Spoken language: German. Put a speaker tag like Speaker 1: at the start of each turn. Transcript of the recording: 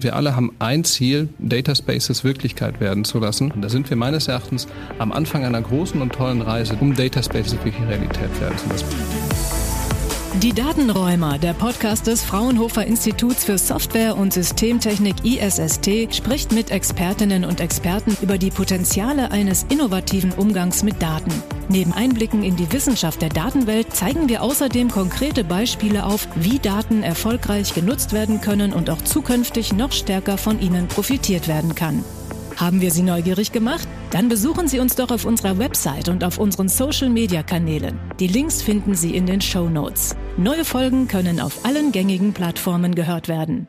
Speaker 1: Wir alle haben ein Ziel, Data Spaces Wirklichkeit werden zu lassen. Und da sind wir meines Erachtens am Anfang einer großen und tollen Reise, um Data Spaces wirklich Realität werden zu lassen.
Speaker 2: Die Datenräumer, der Podcast des Fraunhofer Instituts für Software und Systemtechnik ISST, spricht mit Expertinnen und Experten über die Potenziale eines innovativen Umgangs mit Daten. Neben Einblicken in die Wissenschaft der Datenwelt zeigen wir außerdem konkrete Beispiele auf, wie Daten erfolgreich genutzt werden können und auch zukünftig noch stärker von ihnen profitiert werden kann. Haben wir Sie neugierig gemacht? Dann besuchen Sie uns doch auf unserer Website und auf unseren Social-Media-Kanälen. Die Links finden Sie in den Show Notes. Neue Folgen können auf allen gängigen Plattformen gehört werden.